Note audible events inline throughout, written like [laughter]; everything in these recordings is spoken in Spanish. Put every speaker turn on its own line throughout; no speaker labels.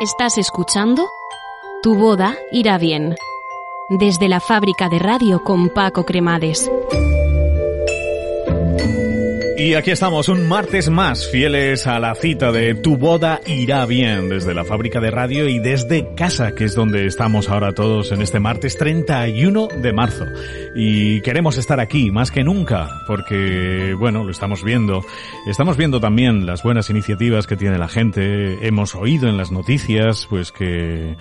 Estás escuchando Tu boda irá bien. Desde la fábrica de radio con Paco Cremades.
Y aquí estamos, un martes más, fieles a la cita de Tu boda irá bien, desde la fábrica de radio y desde casa, que es donde estamos ahora todos en este martes 31 de marzo. Y queremos estar aquí más que nunca, porque, bueno, lo estamos viendo. Estamos viendo también las buenas iniciativas que tiene la gente. Hemos oído en las noticias, pues que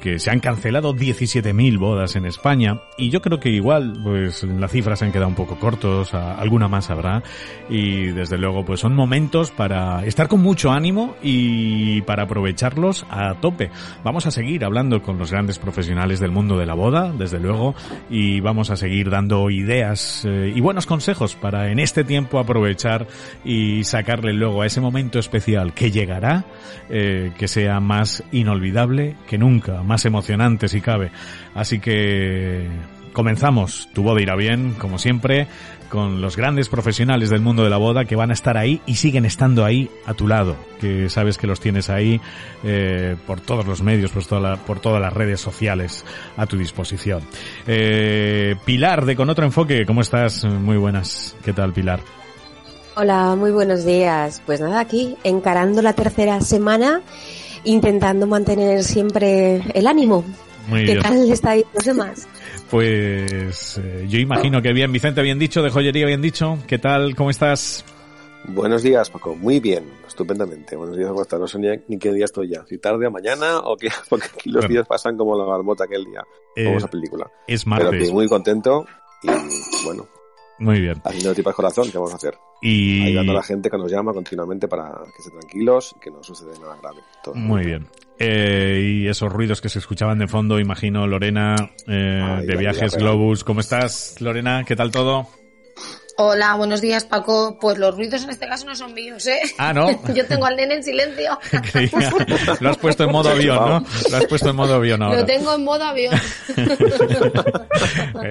que se han cancelado 17.000 bodas en España y yo creo que igual pues las cifras se han quedado un poco cortos, alguna más habrá y desde luego pues son momentos para estar con mucho ánimo y para aprovecharlos a tope. Vamos a seguir hablando con los grandes profesionales del mundo de la boda, desde luego, y vamos a seguir dando ideas eh, y buenos consejos para en este tiempo aprovechar y sacarle luego a ese momento especial que llegará, eh, que sea más inolvidable que nunca más emocionante si cabe. Así que comenzamos. Tu boda irá bien, como siempre, con los grandes profesionales del mundo de la boda que van a estar ahí y siguen estando ahí a tu lado, que sabes que los tienes ahí eh, por todos los medios, por, toda por todas las redes sociales a tu disposición. Eh, Pilar, de Con Otro Enfoque, ¿cómo estás? Muy buenas. ¿Qué tal, Pilar?
Hola, muy buenos días. Pues nada, aquí, encarando la tercera semana intentando mantener siempre el ánimo.
Muy
¿Qué
bien.
tal estáis los demás? [laughs]
Pues eh, yo imagino que bien, Vicente, bien dicho, de joyería, bien dicho. ¿Qué tal? ¿Cómo estás?
Buenos días, Paco. Muy bien, estupendamente. Buenos días, ¿cómo estás? No sé ni, qué día estoy ya. Si tarde o mañana o qué, [laughs] porque aquí los
Bueno.
días pasan como la marmota aquel día.
Eh,
Como esa película.
Es
Pero
martes.
que muy contento y bueno,
Muy bien.
haciendo tripas corazón, ¿qué vamos a hacer?
Y
Ayudando a la gente que nos llama continuamente para que estén tranquilos y que no suceda nada grave. Todo.
muy bien. Eh, y esos ruidos que se escuchaban de fondo, imagino, Lorena, eh,
Ay,
de Viajes. Globus. ¿Cómo estás, Lorena? ¿Qué tal todo?
Hola, buenos días, Paco. Pues los ruidos en este caso no son míos, ¿eh?
Ah, ¿no? [laughs]
Yo tengo al nene en silencio.
Lo has puesto en modo avión, ¿no? Lo has puesto en modo avión ahora.
Lo tengo en modo avión. [laughs]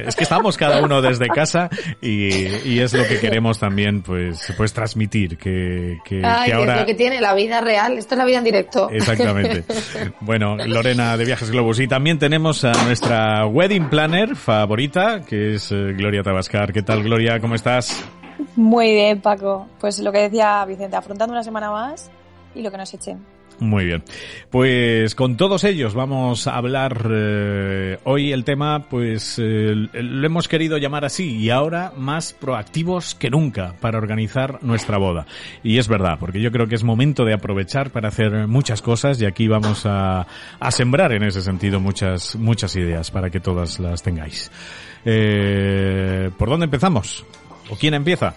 Es que estamos cada uno desde casa y, y es lo que queremos también pues pues transmitir que, que,
Ay,
que
es
ahora
lo que tiene la vida real. Esto es la vida en directo.
Exactamente. [laughs] Bueno, Lorena de Viajes Globus. Y también tenemos a nuestra wedding planner favorita, que es eh, Gloria Tabascar. ¿Qué tal, Gloria? ¿Cómo estás?
Muy bien, Paco. Pues lo que decía Vicente, afrontando una semana más y lo que nos echen.
Muy bien. Pues con todos ellos vamos a hablar eh, hoy el tema, pues eh, lo hemos querido llamar así y ahora más proactivos que nunca para organizar nuestra boda. Y es verdad, porque yo creo que es momento de aprovechar para hacer muchas cosas y aquí vamos a, a sembrar en ese sentido muchas, muchas ideas para que todas las tengáis. Eh, ¿Por dónde empezamos? ¿O quién empieza?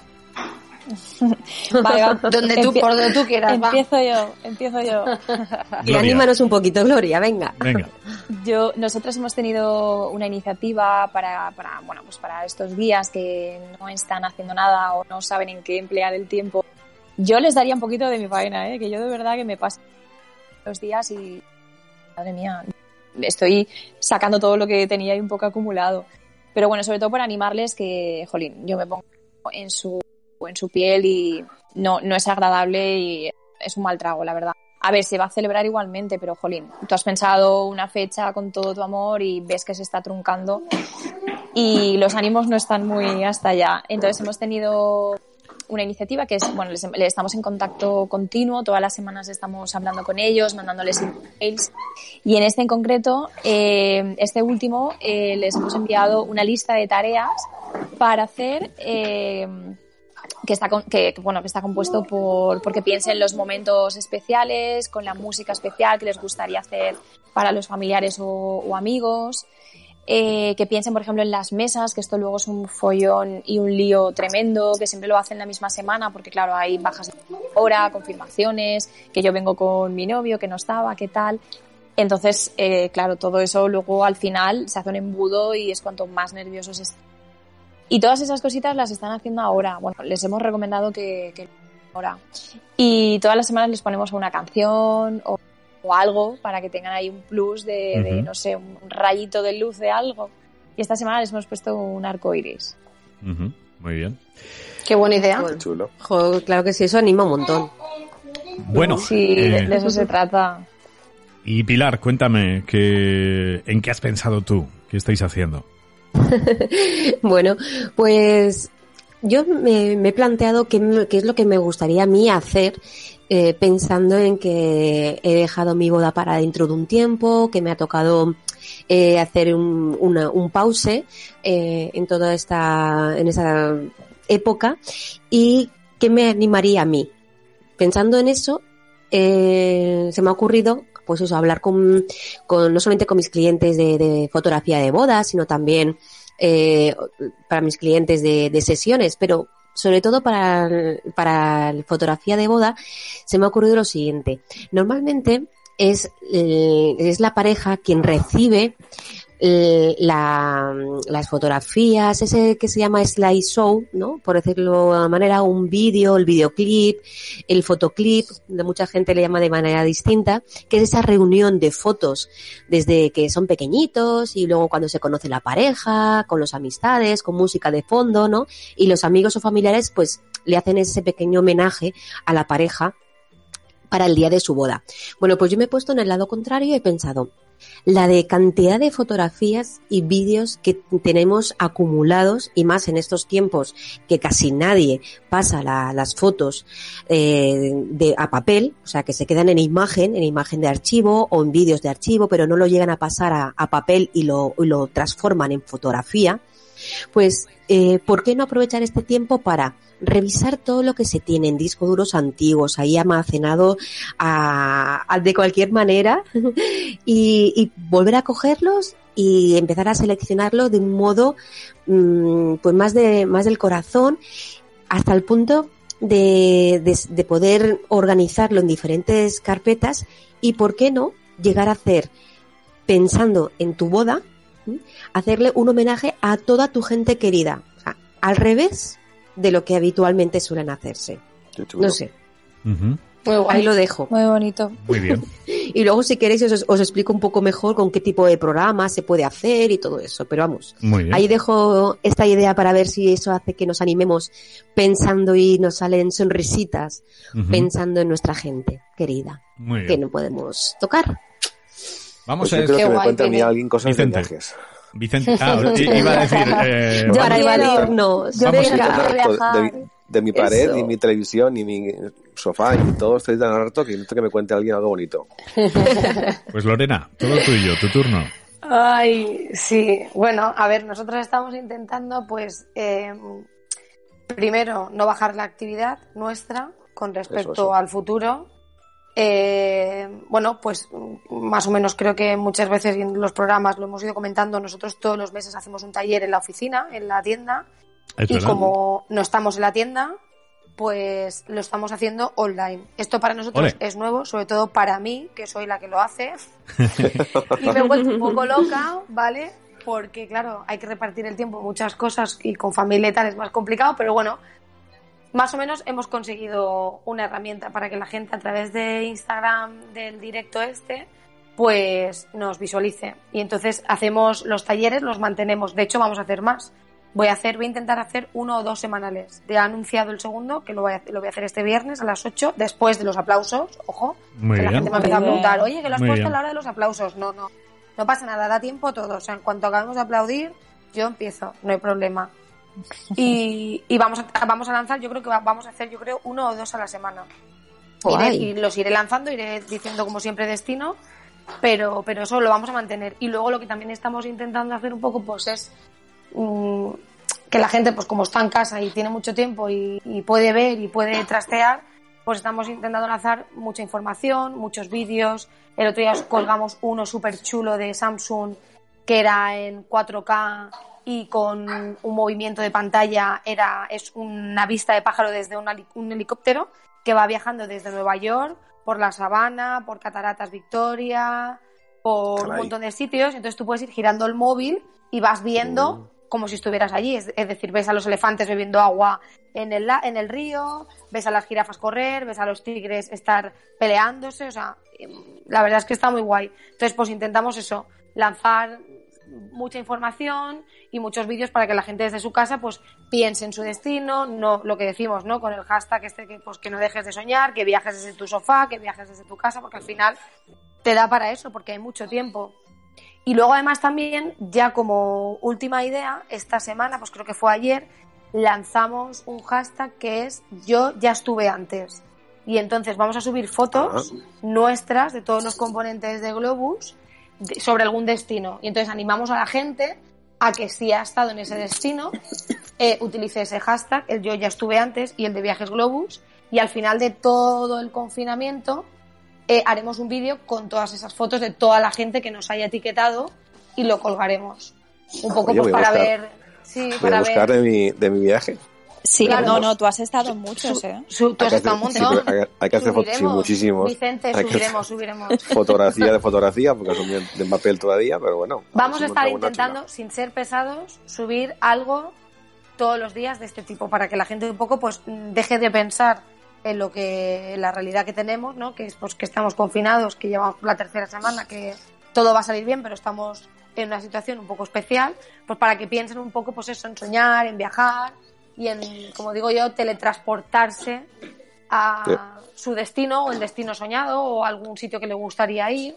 [laughs]
Vale, va.
Donde tú- por donde tú quieras, va.
Empiezo yo, empiezo yo. [laughs]
Y anímanos un poquito, Gloria, venga.
Venga.
Yo, nosotros hemos tenido una iniciativa para, para, bueno, pues para estos días que no están haciendo nada o no saben en qué emplear el tiempo. Yo les daría un poquito de mi faena, ¿eh? que yo de verdad que me paso los días y, madre mía, estoy sacando todo lo que tenía y un poco acumulado. Pero bueno, sobre todo para animarles que, jolín, yo me pongo en su, en su piel y no, no es agradable y es un mal trago, la verdad. A ver, se va a celebrar igualmente, pero jolín, tú has pensado una fecha con todo tu amor y ves que se está truncando y los ánimos no están muy hasta allá. Entonces hemos tenido una iniciativa que es, bueno, les, les estamos en contacto continuo, todas las semanas estamos hablando con ellos, mandándoles emails y en este en concreto, eh, este último, eh, les hemos enviado una lista de tareas para hacer eh, que está con- que, bueno que está compuesto por porque piensen los momentos especiales con la música especial que les gustaría hacer para los familiares o, o amigos eh, que piensen, por ejemplo, en las mesas, que esto luego es un follón y un lío tremendo, que siempre lo hacen la misma semana, porque claro, hay bajas de hora, confirmaciones, que yo vengo con mi novio, que no estaba, qué tal. Entonces, eh, claro, todo eso luego al final se hace un embudo y es cuanto más nerviosos. Y todas esas cositas las están haciendo ahora. Bueno, les hemos recomendado que, que ahora. Y todas las semanas les ponemos una canción o, o algo para que tengan ahí un plus de, no sé, un rayito de luz de algo. Y esta semana les hemos puesto un arco iris.
Muy bien.
Qué buena idea.
Qué chulo.
Jo, claro que sí, eso anima un montón.
Bueno,
Sí,
eh,
de, de eso se trata.
y Pilar, cuéntame, que, ¿en qué has pensado tú? ¿Qué estáis haciendo? [laughs]
Bueno, pues yo me, he planteado qué, es lo que me gustaría a mí hacer eh, pensando en que he dejado mi boda para dentro de un tiempo, que me ha tocado eh, hacer un, una- un pause eh, en toda esta, en esa época y qué me animaría a mí. Pensando en eso, se me ha ocurrido pues eso, hablar con, con no solamente con mis clientes de, fotografía de bodas, sino también eh, para mis clientes de, de sesiones, pero sobre todo para, para fotografía de boda, se me ha ocurrido lo siguiente. Normalmente es, eh, es la pareja quien recibe la, las fotografías, ese que se llama slideshow, ¿no? Por decirlo de una manera, un vídeo, el videoclip, el fotoclip, de mucha gente le llama de manera distinta, que es esa reunión de fotos desde que son pequeñitos y luego cuando se conoce la pareja, con los amistades, con música de fondo, ¿no? Y los amigos o familiares pues le hacen ese pequeño homenaje a la pareja para el día de su boda. Bueno, pues yo me he puesto en el lado contrario y he pensado, la de cantidad de fotografías y vídeos que tenemos acumulados y más en estos tiempos que casi nadie pasa la- las fotos eh, de, a papel, o sea que se quedan en imagen, en imagen de archivo o en vídeos de archivo, pero no lo llegan a pasar a, a papel y lo, y lo transforman en fotografía, pues eh, ¿por qué no aprovechar este tiempo para revisar todo lo que se tiene en discos duros antiguos, ahí almacenado a, a- de cualquier manera, [laughs] y, y volver a cogerlos y empezar a seleccionarlo de un modo mm, pues más de más del corazón hasta el punto de, de, de poder organizarlo en diferentes carpetas y por qué no llegar a hacer pensando en tu boda hacerle un homenaje a toda tu gente querida O sea, al revés de lo que habitualmente suelen hacerse no sé
Muy guay.
ahí lo dejo
Muy bonito.
Muy bien. [laughs]
y luego si queréis os, os explico un poco mejor con qué tipo de programa se puede hacer y todo eso pero vamos
Muy bien.
Ahí dejo esta idea para ver si eso hace que nos animemos pensando y nos salen sonrisitas pensando en nuestra gente querida,
Muy
que
bien.
no podemos tocar.
Vamos
Pues
a
yo creo
Qué
que me a mí alguien cosas
Vicente.
de viajes.
Vicente, ah, i- iba a decir, [laughs] eh,
Yo
para
quiero-
evadirnos.
yo
Vamos
quiero
a-
viajar.
de, mi- de mi pared,
Eso.
y mi televisión, y mi sofá, y todo estoy tan harto que necesito que me cuente alguien algo bonito. [laughs]
pues Lorena, todo tuyo, tu turno.
Ay, sí. Bueno, a ver, nosotros estamos intentando, pues, eh, primero, no bajar la actividad nuestra con respecto
Eso, eso.
al futuro. Eh, bueno, pues más o menos creo que muchas veces en los programas lo hemos ido comentando. Nosotros todos los meses hacemos un taller en la oficina, en la tienda,
Es
y
verdad.
como no estamos en la tienda, pues lo estamos haciendo online. Esto para nosotros
Ole.
es nuevo, sobre todo para mí, que soy la que lo hace. [laughs] y me he vuelto un poco loca, ¿vale? Porque, claro, hay que repartir el tiempo muchas cosas y con familia y tal es más complicado, pero bueno, más o menos hemos conseguido una herramienta para que la gente a través de Instagram del directo este pues nos visualice. Y entonces hacemos los talleres los mantenemos. De hecho vamos a hacer más. Voy a hacer voy a intentar hacer uno o dos semanales. Ya he anunciado el segundo que lo voy a, lo voy a hacer este viernes a las 8 después de los aplausos ojo
Muy
que la gente me ha empezado a preguntar oye que lo has
Muy
puesto
bien.
a la hora de los aplausos no no no pasa nada da tiempo todo. O sea en cuanto acabemos de aplaudir yo empiezo no hay problema y, y vamos a vamos a lanzar yo creo que va- vamos a hacer yo creo uno o dos a la semana. Iré- y los iré lanzando iré diciendo como siempre destino pero pero eso lo vamos a mantener. Y luego lo que también estamos intentando hacer un poco pues es mm, que la gente pues como está en casa y tiene mucho tiempo y, y puede ver y puede trastear pues estamos intentando lanzar mucha información muchos vídeos. El otro día os colgamos uno súper chulo de Samsung que era en 4K y con un movimiento de pantalla era es una vista de pájaro desde un, heli- un helicóptero que va viajando desde Nueva York por la sabana, por Cataratas Victoria, por un montón de sitios. Entonces tú puedes ir girando el móvil y vas viendo como si estuvieras allí. Es, es decir, ves a los elefantes bebiendo agua en el, en el río, ves a las jirafas correr, ves a los tigres estar peleándose. O sea, em, la verdad es que está muy guay. Entonces, pues intentamos eso, lanzar mucha información y muchos vídeos para que la gente desde su casa pues piense en su destino, no lo que decimos, ¿no? Con el hashtag este que pues que no dejes de soñar, que viajes desde tu sofá, que viajes desde tu casa, porque al final te da para eso, porque hay mucho tiempo. Y luego además también, ya como última idea, esta semana, pues creo que fue ayer, lanzamos un hashtag que es yo ya estuve antes. Y entonces vamos a subir fotos nuestras de todos los componentes de Globus sobre algún destino. Y entonces animamos a la gente a que si ha estado en ese destino, eh, utilice ese hashtag, el yo ya estuve antes y el de viajes Globus. Y al final de todo el confinamiento, eh, haremos un vídeo con todas esas fotos de toda la gente que nos haya etiquetado y lo colgaremos. Un poco
Oye,
pues para
buscar.
ver. Sí,
Voy a
para
buscar
ver.
de mi, de mi viaje.
Sí,
Claro.
no, no, tú has estado en muchos,
Su-
¿eh?
su- tú has estado un
sí,
montón.
pero hay, hay que hacer sí, muchísimos.
Vicente, subiremos, subiremos. [laughs]
Fotografía de fotografía, porque son de, de papel todavía, pero bueno.
Vamos a
si
estar intentando, sin ser pesados, subir algo todos los días de este tipo para que la gente un poco pues deje de pensar en lo que en la realidad que tenemos, ¿no? Que es pues que estamos confinados, que llevamos la tercera semana, que todo va a salir bien, pero estamos en una situación un poco especial, pues para que piensen un poco pues eso en soñar, en viajar y en, como digo yo, teletransportarse a
Sí.
su destino o el destino soñado o algún sitio que le gustaría ir.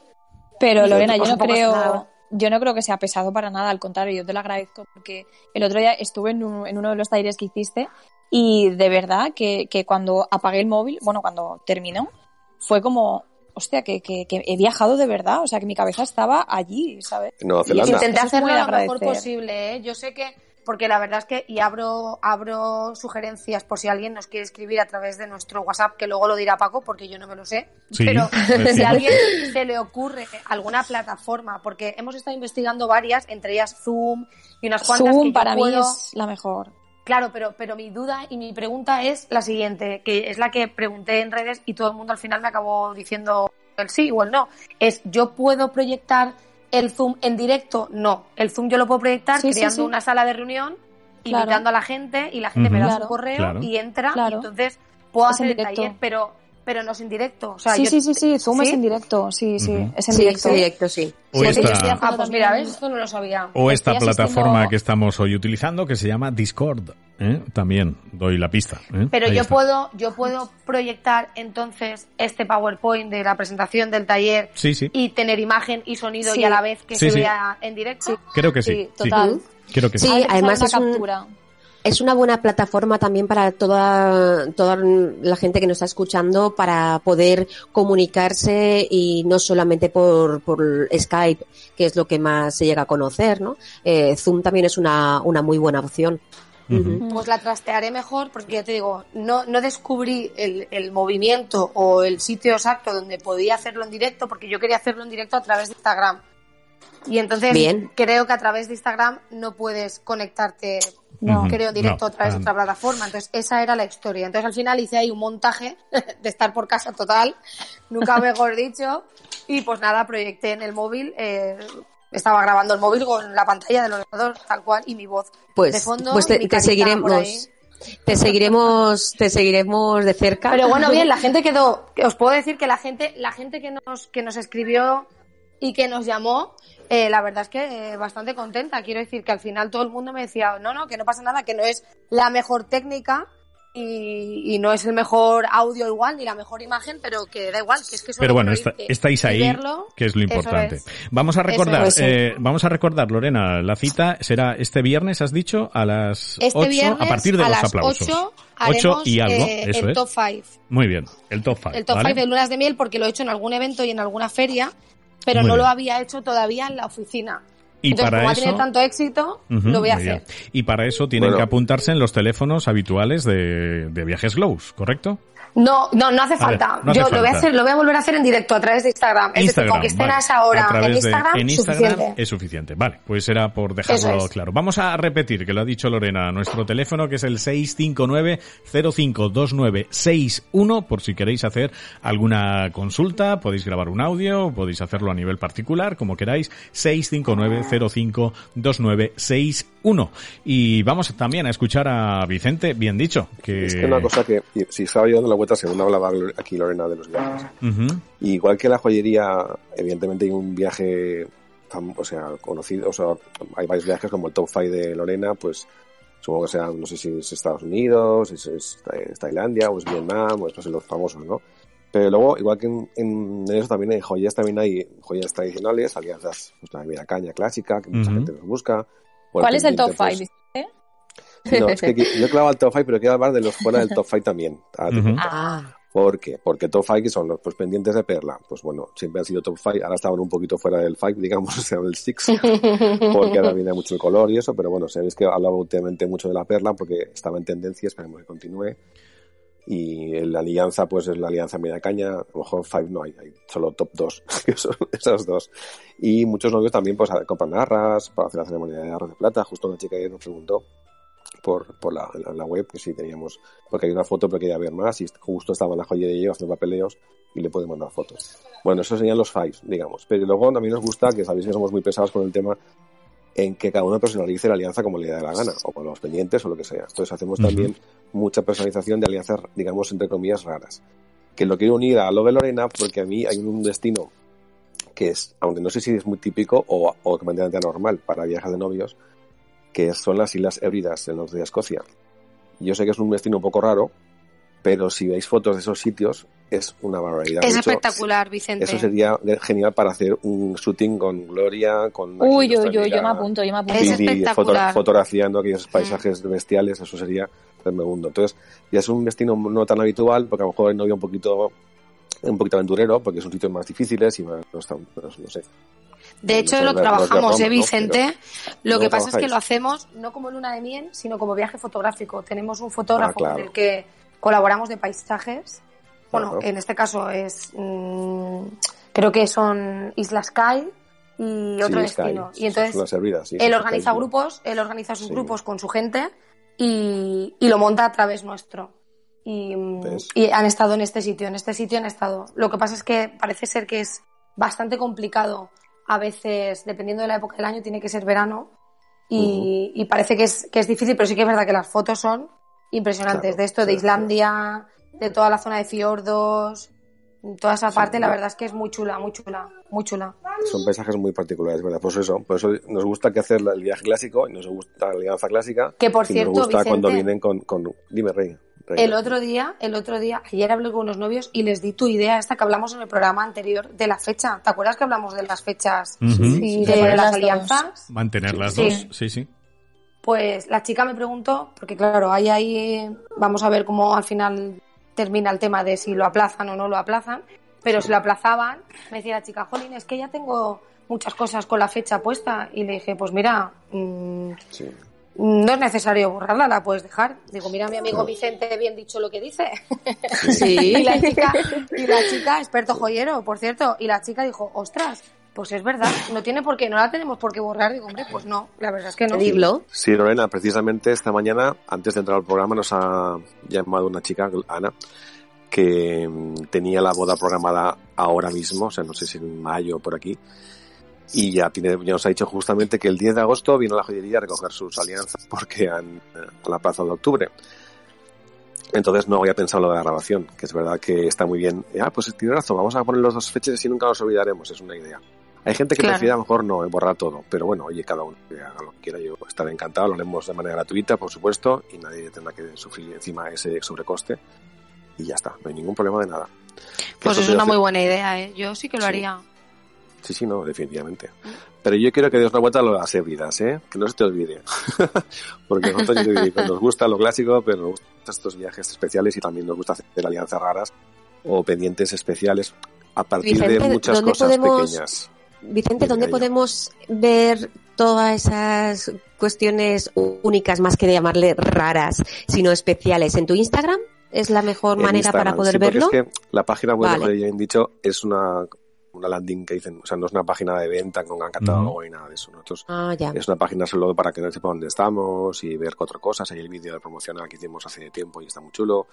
Pero
Y
Lorena, yo no creo, yo no creo que sea pesado para nada, al contrario, yo te lo agradezco porque el otro día estuve en, un- en uno de los talleres que hiciste y de verdad que, que cuando apagué el móvil, bueno, cuando terminó, fue como, hostia, que, que, que he viajado de verdad, o sea, que mi cabeza estaba allí, ¿sabes?
Nueva
Y.
Intenté hacerlo lo mejor posible, ¿eh? Yo sé que, porque la verdad es que, y abro, abro sugerencias por si alguien nos quiere escribir a través de nuestro WhatsApp, que luego lo dirá Paco, porque yo no me lo sé.
Sí,
pero [laughs] si a alguien se le ocurre alguna plataforma, porque hemos estado investigando varias, entre ellas Zoom y unas cuantas
Zoom para mí
puedo-
es la mejor.
Claro, pero, pero mi duda y mi pregunta es la siguiente, que es la que pregunté en redes y todo el mundo al final me acabó diciendo el sí o el no. Es, ¿yo puedo proyectar el Zoom en directo? No. El Zoom yo lo puedo proyectar
Sí,
creando
sí.
una sala de reunión,
Claro.
invitando a la gente y la gente me da
Claro.
su correo
Claro.
y entra
Claro.
y entonces puedo
Es en
hacer el taller, pero, pero no es en directo. O sea,
sí,
yo-
sí, sí, sí, Zoom es
¿Sí?
en directo, sí, sí, es en
Sí,
directo.
en directo, sí.
O
Sí,
esta-
sí,
Ah, pues mira,
también-
¿ves? Esto no lo sabía.
O esta
Estoy asistiendo-
plataforma que estamos hoy utilizando que se llama Discord. ¿eh? También doy la pista. ¿eh?
Pero
Ahí
yo
está.
puedo, yo puedo proyectar entonces este PowerPoint de la presentación del taller
Sí, sí.
y tener imagen y sonido
Sí.
y a la vez que
Sí,
se
sí.
vea en directo.
Creo que sí.
Sí, total.
Creo que sí.
Sí, además
una
es un-
captura.
Es una buena plataforma también para toda, toda la gente que nos está escuchando para poder comunicarse y no solamente por, por Skype, que es lo que más se llega a conocer, ¿no? Eh, Zoom también es una, una muy buena opción.
Pues la trastearé mejor porque ya te digo, no, no descubrí el, el movimiento o el sitio exacto donde podía hacerlo en directo porque yo quería hacerlo en directo a través de Instagram. Y entonces
Bien.
creo que a través de Instagram no puedes conectarte,
No.
Ujú.
creo, directo
No,
a través de
ah,
otra plataforma. Entonces esa era la historia. Entonces al final hice ahí un montaje [laughs] de estar por casa total, nunca mejor [laughs] dicho. Y pues nada, proyecté en el móvil, eh, estaba grabando el móvil con la pantalla del ordenador tal cual y mi voz
Pues,
de fondo.
pues te, te seguiremos, te seguiremos, te seguiremos de cerca.
Pero bueno, bien, la [laughs] gente quedó, que os puedo decir que la gente, la gente que nos, que nos escribió y que nos llamó, eh, la verdad es que eh, bastante contenta. Quiero decir que al final todo el mundo me decía, no, no, que no pasa nada, que no es la mejor técnica y, y no es el mejor audio igual ni la mejor imagen, pero que da igual, que es que
Pero bueno, está- estáis ahí,
verlo,
que es lo importante.
es.
Vamos a recordar, eh, vamos a recordar, Lorena, la cita será este viernes, has dicho, a las
Este
8,
viernes
a partir de
a
los
las
aplausos.
8
8
haremos
y algo,
eh,
eso
el
es.
top 5.
Muy bien, el top 5.
el top
¿vale?
5 de lunas de miel porque lo he hecho en algún evento y en alguna feria, pero
Muy
no
bien.
lo había hecho todavía en la oficina.
Y
Entonces,
para
como ha
eso...
tenido tanto éxito, lo voy a
bien.
hacer.
Y para eso tienen
Bueno.
que apuntarse en los teléfonos habituales de, de Viajes Glows, ¿correcto?
No, no, no hace
ver,
falta.
no hace
Yo lo voy a hacer, lo voy a volver a hacer en directo a través de Instagram. Es decir, con que estén
vale.
a esa hora
A través
en
de-
Instagram,
en Instagram
suficiente.
es suficiente. Vale, pues era por dejarlo
es.
claro. Vamos a repetir, que lo ha dicho Lorena, nuestro teléfono que es el 659-052961 por si queréis hacer alguna consulta, podéis grabar un audio, podéis hacerlo a nivel particular, como queráis, 659-052961. Y vamos también a escuchar a Vicente, bien dicho, que...
Es que una cosa que, si estaba yo dando la vuelta, según hablaba aquí Lorena de los viajes.
Ujú.
Igual que la joyería, evidentemente hay un viaje, o sea, conocido, o sea, hay varios viajes como el Top 5 de Lorena, pues supongo que sea, no sé si es Estados Unidos, si es, Tailandia, o es Vietnam, o estos son los famosos, ¿no? Pero luego, igual que en, en eso también hay joyas, también hay joyas tradicionales, alianzas, pues la Caña clásica, que mucha
Ujú.
gente nos busca.
¿Cuál es el top
pendiente,
5?
pues, No, es que [laughs] yo he clavado el top 5, pero quiero hablar de los fuera del top 5 también. Cuento.
Ah,
¿Por qué? Porque top 5 que son los pues, pendientes de Perla. Pues bueno, siempre han sido top 5, ahora estaban un poquito fuera del 5, [laughs] digamos, o sea, del 6, [laughs] porque ahora viene mucho el color y eso, pero bueno, sabéis que hablaba últimamente mucho de la Perla porque estaba en tendencia, esperemos que continúe. Y la alianza, pues es la alianza media caña, a lo mejor 5 no hay, hay solo top 2, [laughs] que son esas dos. Y muchos novios también pues compran arras para hacer la ceremonia de arras de plata. Justo una chica ayer nos preguntó por, por la, la, la web que si teníamos, porque hay una foto pero quería ver más y justo estaba la joyería haciendo papeleos y le puede mandar fotos. Bueno, eso serían los fives, digamos. Pero luego también nos gusta, que sabéis que somos muy pesados con el tema, en que cada uno personalice la alianza como le dé la gana, o con los pendientes o lo que sea. Entonces hacemos también mucha personalización de alianzas, digamos, entre comillas, raras. Que lo quiero unir a lo de Lorena porque a mí hay un destino que es, aunque no sé si es muy típico o, o completamente anormal para viajes de novios, que son las Islas Hébridas en norte de Escocia. Yo sé que es un destino un poco raro, pero si veis fotos de esos sitios, es una barbaridad.
Es
hecho,
espectacular, Vicente.
Eso sería genial para hacer un shooting con Gloria, con...
Uy, yo, yo, yo me apunto, yo me apunto.
Es espectacular.
foto- fotografiando aquellos paisajes bestiales, eso sería tremendo. Entonces, ya es un destino no tan habitual, porque a lo mejor el novio un poquito un poquito aventurero, porque son sitios más difíciles y más, no, están- no- no sé.
De hecho, lo trabajamos, ¿eh,
¿no?
Vicente? Lo
¿no
que pasa es que lo hacemos no como luna de miel, sino como viaje fotográfico. Tenemos un fotógrafo
Ah, claro.
con el que colaboramos de paisajes. Bueno,
Claro.
en este caso es. mm, creo que son Islas Kai y otro
Sí,
destino. Y entonces
sí,
él organiza
Sky,
grupos, él organiza sus
Sí.
grupos con su gente y, y lo monta a través nuestro. Y, mm, y han estado en este sitio, en este sitio han estado. Lo que pasa es que parece ser que es bastante complicado. A veces, dependiendo de la época del año, tiene que ser verano. Y, y parece que es, que es difícil, pero sí que es verdad que las fotos son impresionantes.
Claro,
de esto, de Islandia, de toda la zona de fiordos, toda esa
Sí.
parte, la verdad es que es muy chula, muy chula, muy chula.
Son paisajes muy particulares, ¿verdad? Pues eso, por eso nos gusta que hacer el viaje clásico y nos gusta la alianza clásica.
Que por
y
cierto,
nos gusta
Vicente,
cuando vienen con, con... Dime, Rey. Rey.
El otro día, el otro día, ayer hablé con unos novios y les di tu idea esta que hablamos en el programa anterior de la fecha. ¿Te acuerdas que hablamos de las fechas y
de
las alianzas?
Mantener las
Sí.
dos, sí, sí.
Pues la chica me preguntó, porque claro, ahí ahí vamos a ver cómo al final termina el tema de si lo aplazan o no lo aplazan, pero si lo aplazaban, me decía la chica, Jolín, es que ya tengo muchas cosas con la fecha puesta y le dije, pues mira, mm,
Sí.
no es necesario borrarla, la puedes dejar. Digo, mira, mi amigo Vicente, bien dicho lo que dice.
sí. [laughs]
Y la chica, y la chica, experto joyero, por cierto, y la chica dijo, ostras, pues es verdad, no tiene por qué, no la tenemos por qué borrar. Digo, hombre, pues no, la verdad es que no.
Pedirlo.
Sí, Lorena, precisamente esta mañana, antes de entrar al programa, nos ha llamado una chica, Ana, que mm, tenía la boda programada ahora mismo, o sea, no sé si en mayo o por aquí, y ya, tiene, ya nos ha dicho justamente que el 10 de agosto viene a la joyería a recoger sus alianzas porque han eh, la plaza de octubre. Entonces no había pensado lo de la grabación, que es verdad que está muy bien. Ah, pues tiene razón, vamos a poner los dos fechas y nunca nos olvidaremos, es una idea. Hay gente que
Claro.
prefiere a lo mejor no borrar todo, pero bueno, oye, cada uno que haga lo que quiera. Yo estaré encantado, lo haremos de manera gratuita, por supuesto, y nadie tendrá que sufrir encima ese sobrecoste. Y ya está, no hay ningún problema de nada.
Pues es una
hace-
muy buena idea, ¿eh? Yo sí que lo
Sí.
haría.
Sí, sí, no, definitivamente. Pero yo quiero que des una vuelta a las hébridas, ¿eh? Que no se te olvide. [laughs] Porque nosotros yo digo, nos gusta lo clásico, pero nos gustan estos viajes especiales y también nos gusta hacer alianzas raras o pendientes especiales a partir de muchas
¿dónde
cosas
podemos-
pequeñas.
Vicente, ¿dónde podemos ver todas esas cuestiones únicas, más que de llamarle raras, sino especiales en tu Instagram? ¿Es la mejor
En
manera para poder
sí,
verlo?
Es que la página web,
Vale.
como ya han dicho, es una, una landing que dicen, o sea, no es una página de venta con gran catálogo ni nada de eso. Nosotros
Ah, ya.
es una página solo para que no sepa dónde estamos y ver cuatro cosas. Hay el vídeo promocional que hicimos hace tiempo y está muy chulo.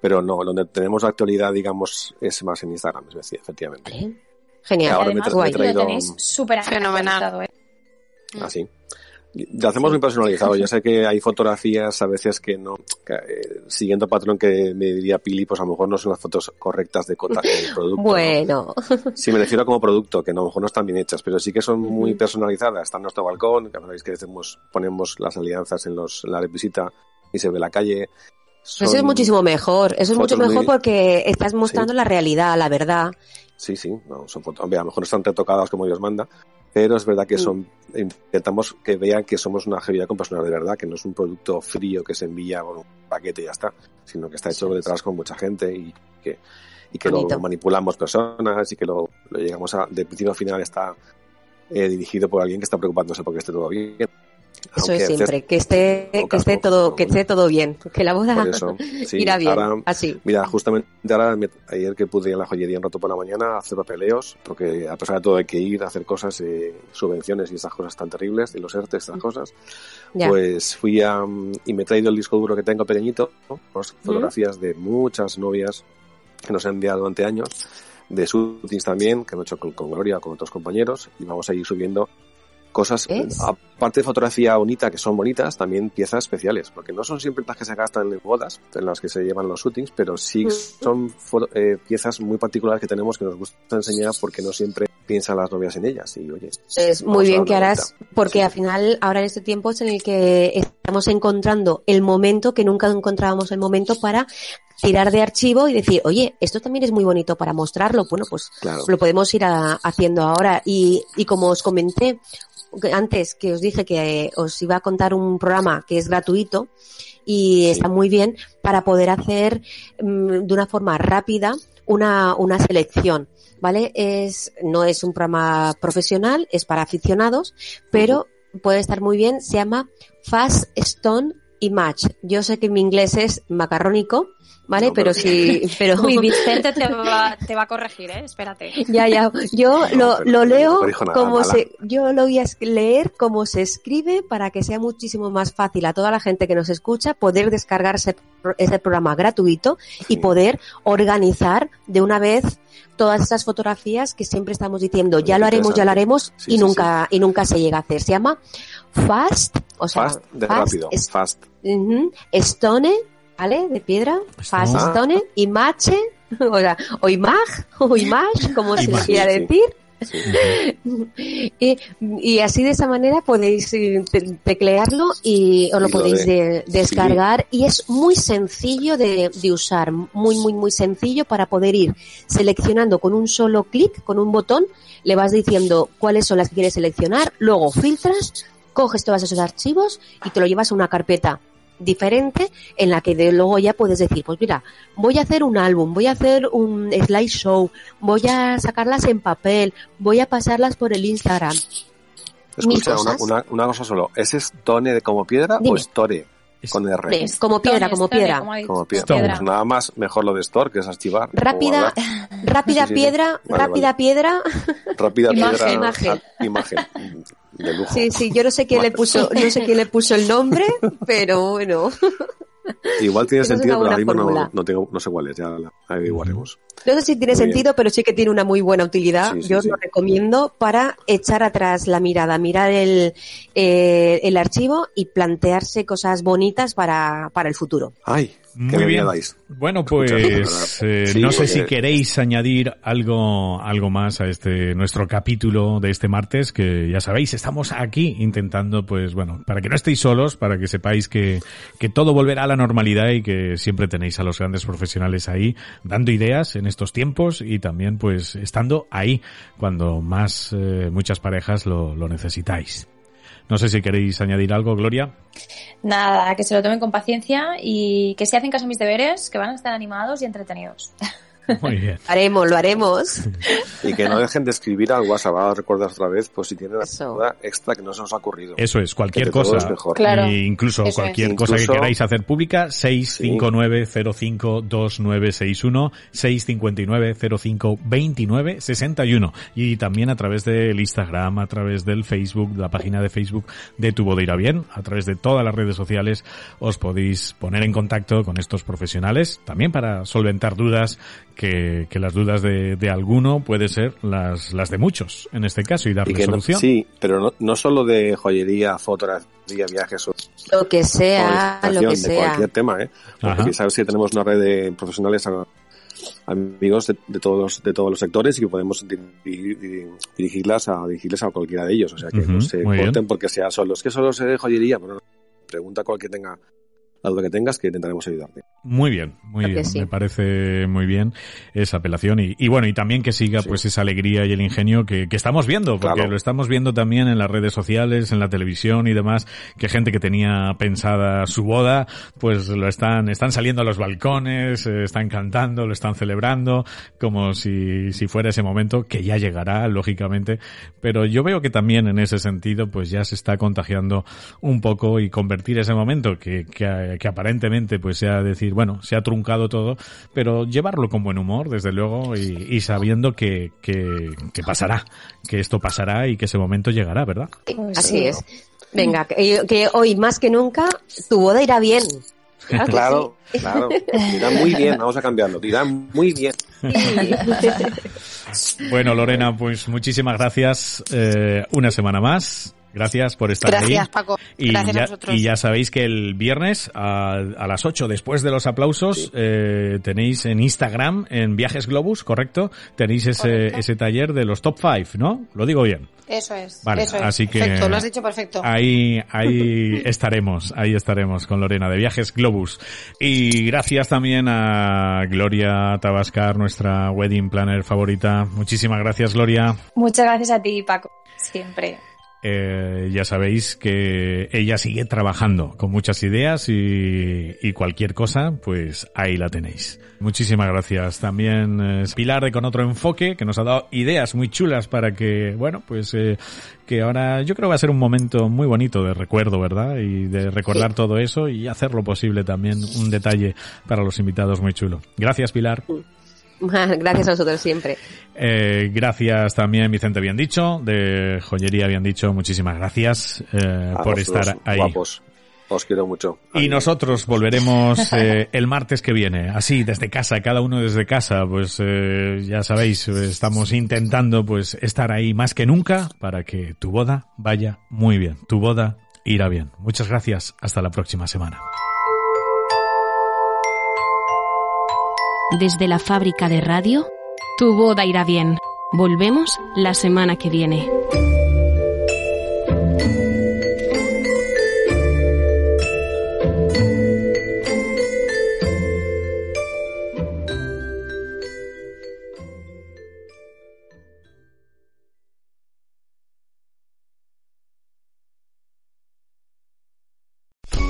Pero no, donde tenemos la actualidad, digamos, es más en Instagram, es decir, efectivamente.
Vale. Genial.
Ahora me
además,
me he
lo
traído-
tenéis súper
Fenomenal.
¿eh?
Así. Lo hacemos muy personalizado. Yo sé que hay fotografías a veces que no, que, eh, siguiendo patrón que me diría Pili, pues a lo mejor no son las fotos correctas de cota del [laughs] producto. ¿no?
Bueno,
Sí, me refiero como producto, que a lo mejor no están bien hechas, pero sí que son muy personalizadas. Está en nuestro balcón, que sabéis que hacemos, ponemos las alianzas en, los, en la visita y se ve la calle.
eso es muchísimo mejor. Eso es mucho mejor
muy-
porque estás mostrando la realidad, la verdad.
Sí, sí, no, son fotos. Hombre, a lo mejor no están retocadas como Dios manda, pero es verdad que son, intentamos que vean que somos una joyería con personal de verdad, que no es un producto frío que se envía con un paquete y ya está, sino que está hecho detrás con mucha gente y que, y que
Bonito.
lo manipulamos personas y que lo, lo llegamos a, de principio a final está eh, dirigido por alguien que está preocupándose porque esté todo bien.
Eso es siempre, que esté, que esté todo, que esté todo bien, que la boda
eso, [laughs] sí,
irá bien,
ahora-
así.
Mira, justamente ahora, ayer que pude ir a la joyería un rato por la mañana a hacer papeleos, porque a pesar de todo hay que ir a hacer cosas, eh, subvenciones y estas cosas tan terribles, de los ERTE, estas cosas,
Ya.
pues fui a, mm, y me he traído el disco duro que tengo pequeñito, ¿no? Pues fotografías de muchas novias que nos han enviado durante años, de shootings también, que hemos hecho con, con Gloria, con otros compañeros, y vamos a ir subiendo cosas, aparte de fotografía bonita, que son bonitas, también piezas especiales, porque no son siempre las que se gastan en bodas, en las que se llevan los shootings, pero sí son fo- eh, piezas muy particulares que tenemos que nos gusta enseñar porque no siempre piensan las novias en ellas. Y oye,
Es muy bien que harás, porque
Sí.
al final, ahora en este tiempo es en el que estamos encontrando el momento que nunca encontrábamos el momento para tirar de archivo y decir, oye, esto también es muy bonito para mostrarlo. Bueno, pues
Claro.
lo podemos ir a- haciendo ahora. Y, y como os comenté antes, que os dije que os iba a contar un programa que es gratuito y
Sí.
está muy bien para poder hacer mm, de una forma rápida una, una selección. ¿Vale? Es, no es un programa profesional, es para aficionados, pero puede estar muy bien. Se llama Fast Stone Image. Yo sé que mi inglés es macarrónico, ¿vale?
No,
pero
pero-
sí, [laughs] pero
Uy, [laughs] Vicente te va, te va a corregir, ¿eh? Espérate.
ya, ya. Yo
No,
lo, lo leo como
Mala.
se, yo lo voy a leer como se escribe para que sea muchísimo más fácil a toda la gente que nos escucha poder descargarse ese programa gratuito y
Sí.
poder organizar de una vez todas esas fotografías que siempre estamos diciendo, ya lo haremos, ya lo haremos
Sí,
y
sí,
nunca, y nunca se llega a hacer. Se llama Fast, o sea,
Fast de rápido,
es-
fast.
Stone, ¿vale? De piedra. Fast
Ah.
Stone, Imache, [laughs] o sea, o Imag, o Image, como se le quiera decir.
Sí. [laughs]
Y, y así de esa manera podéis eh, te- teclearlo y os lo
Y
podéis
de-
de- descargar y es muy sencillo de, de usar, muy, muy, muy sencillo para poder ir seleccionando con un solo clic, con un botón, le vas diciendo cuáles son las que quieres seleccionar, luego filtras, coges todos esos archivos y te lo llevas a una carpeta diferente en la que de luego ya puedes decir, pues mira, voy a hacer un álbum, voy a hacer un slideshow, voy a sacarlas en papel, voy a pasarlas por el Instagram.
Escucha, una,
cosas.
una, una cosa solo. ¿Ese es tone de como piedra
Dime.
o store con R?
¿Ves? Como piedra, como piedra.
como
piedra. Pues nada más, mejor lo de store, que es archivar.
Rápida, [laughs] rápida
Sí, sí, sí.
piedra,
Vale,
rápida
vale.
piedra.
Rápida
Imagen.
piedra.
Imagen. [laughs]
Imagen. De lujo.
Sí, sí, yo no sé quién le puso, [laughs] no sé quién le puso el nombre, pero bueno.
Igual tiene sentido, pero ahora mismo no, tengo, no sé cuál es, ya la averiguaremos.
No sé si tiene
Muy bien.
sentido, pero sí que tiene una muy buena utilidad.
Sí, sí,
Yo os
sí.
lo recomiendo para echar atrás la mirada, mirar el, eh, el archivo y plantearse cosas bonitas para, para el futuro.
Ay,
Muy bien. Bueno, pues eh,
sí,
no sé si queréis añadir algo, algo más a este nuestro capítulo de este martes, que ya sabéis, estamos aquí intentando, pues bueno, para que no estéis solos, para que sepáis que, que todo volverá a la normalidad y que siempre tenéis a los grandes profesionales ahí dando ideas en estos tiempos y también pues estando ahí cuando más eh, muchas parejas lo, lo necesitáis. No sé si queréis añadir algo, Gloria.
Nada, que se lo tomen con paciencia y que si hacen caso a mis deberes, que van a estar animados y entretenidos. [laughs]
Muy bien. [laughs]
Haremos, lo haremos.
Y que no dejen de escribir al WhatsApp, a recordar otra vez, pues si tienen una extra que no se nos ha ocurrido.
Eso es, cualquier cosa.
Es mejor.
Claro.
E incluso
Eso
cualquier
es.
cosa
Incluso-
que queráis hacer pública, 659-052961, 659-052961. Y también a través del Instagram, a través del Facebook, la página de Facebook de Tu Boda Irá Bien, a través de todas las redes sociales, os podéis poner en contacto con estos profesionales, también para solventar dudas, que, que las dudas de, de alguno puede ser las, las de muchos, en este caso, y
Y
darle
que no,
solución.
sí, pero no, no solo de joyería, fotografía, viajes o
Lo que sea, lo que
de
sea.
cualquier tema, ¿eh?
Ajá.
Porque sabes que tenemos una red de profesionales a- amigos de, de todos los, de todos los sectores y que podemos di- di- di- dirigirlas a dirigirles a cualquiera de ellos. O sea que no se
bien.
corten porque sea solo. Es que solo sé de joyería. Bueno, pregunta a cualquier tenga la duda que tengas que intentaremos ayudarte.
Muy bien, muy bien.
sí.
Me parece muy bien esa apelación y, y bueno, y también que siga
Sí.
pues esa alegría y el ingenio que, que estamos viendo, porque
Claro.
lo estamos viendo también en las redes sociales, en la televisión y demás, que gente que tenía pensada su boda, pues lo están, están saliendo a los balcones, eh, están cantando, lo están celebrando, como si, si fuera ese momento que ya llegará, lógicamente, pero yo veo que también en ese sentido pues ya se está contagiando un poco y convertir ese momento que, que, que aparentemente pues sea decir, bueno, se ha truncado todo, pero llevarlo con buen humor, desde luego, y, y sabiendo que, que, que pasará, que esto pasará y que ese momento llegará, ¿verdad?
Así es. Venga, que, que hoy más que nunca tu boda irá bien. Claro
Claro, claro. Dirá muy bien, vamos a cambiarlo. Dirá muy bien. [laughs]
Bueno, Lorena, pues muchísimas gracias eh, una semana más. Gracias por estar ahí.
Gracias, Paco.
Y
Gracias a
ya,
vosotros.
y ya sabéis que el viernes a, a las 8, después de los aplausos, eh, tenéis en Instagram, en Viajes Globus, ¿correcto? Tenéis ese,
Correcto.
ese taller de los top 5, ¿no? Lo digo bien.
Eso es.
Vale,
eso es.
así que-
Perfecto, lo has dicho perfecto.
Ahí, ahí [laughs] estaremos, ahí estaremos con Lorena de Viajes Globus. Y gracias también a Gloria Tabascar, nuestra wedding planner favorita. Muchísimas gracias, Gloria.
Muchas gracias a ti, Paco. Siempre.
Eh, ya sabéis que ella sigue trabajando con muchas ideas y, y cualquier cosa, pues ahí la tenéis. Muchísimas gracias. También eh, Pilar de Con Otro Enfoque, que nos ha dado ideas muy chulas para que, bueno, pues eh, que ahora yo creo que va a ser un momento muy bonito de recuerdo, ¿verdad? Y de recordar todo eso y hacer lo posible también un detalle para los invitados muy chulo. Gracias, Pilar. [laughs]
Gracias a vosotros siempre.
Eh, gracias también, Vicente Bien Dicho, de Joyería Bien Dicho. Muchísimas gracias eh,
A
por estar ahí.
Guapos. Os quiero mucho.
Y nosotros volveremos [laughs] eh, el martes que viene, así desde casa, cada uno desde casa, pues eh, ya sabéis, estamos intentando pues estar ahí más que nunca para que tu boda vaya muy bien, tu boda irá bien. Muchas gracias, hasta la próxima semana.
Desde la fábrica de radio, tu boda irá bien. Volvemos la semana que viene.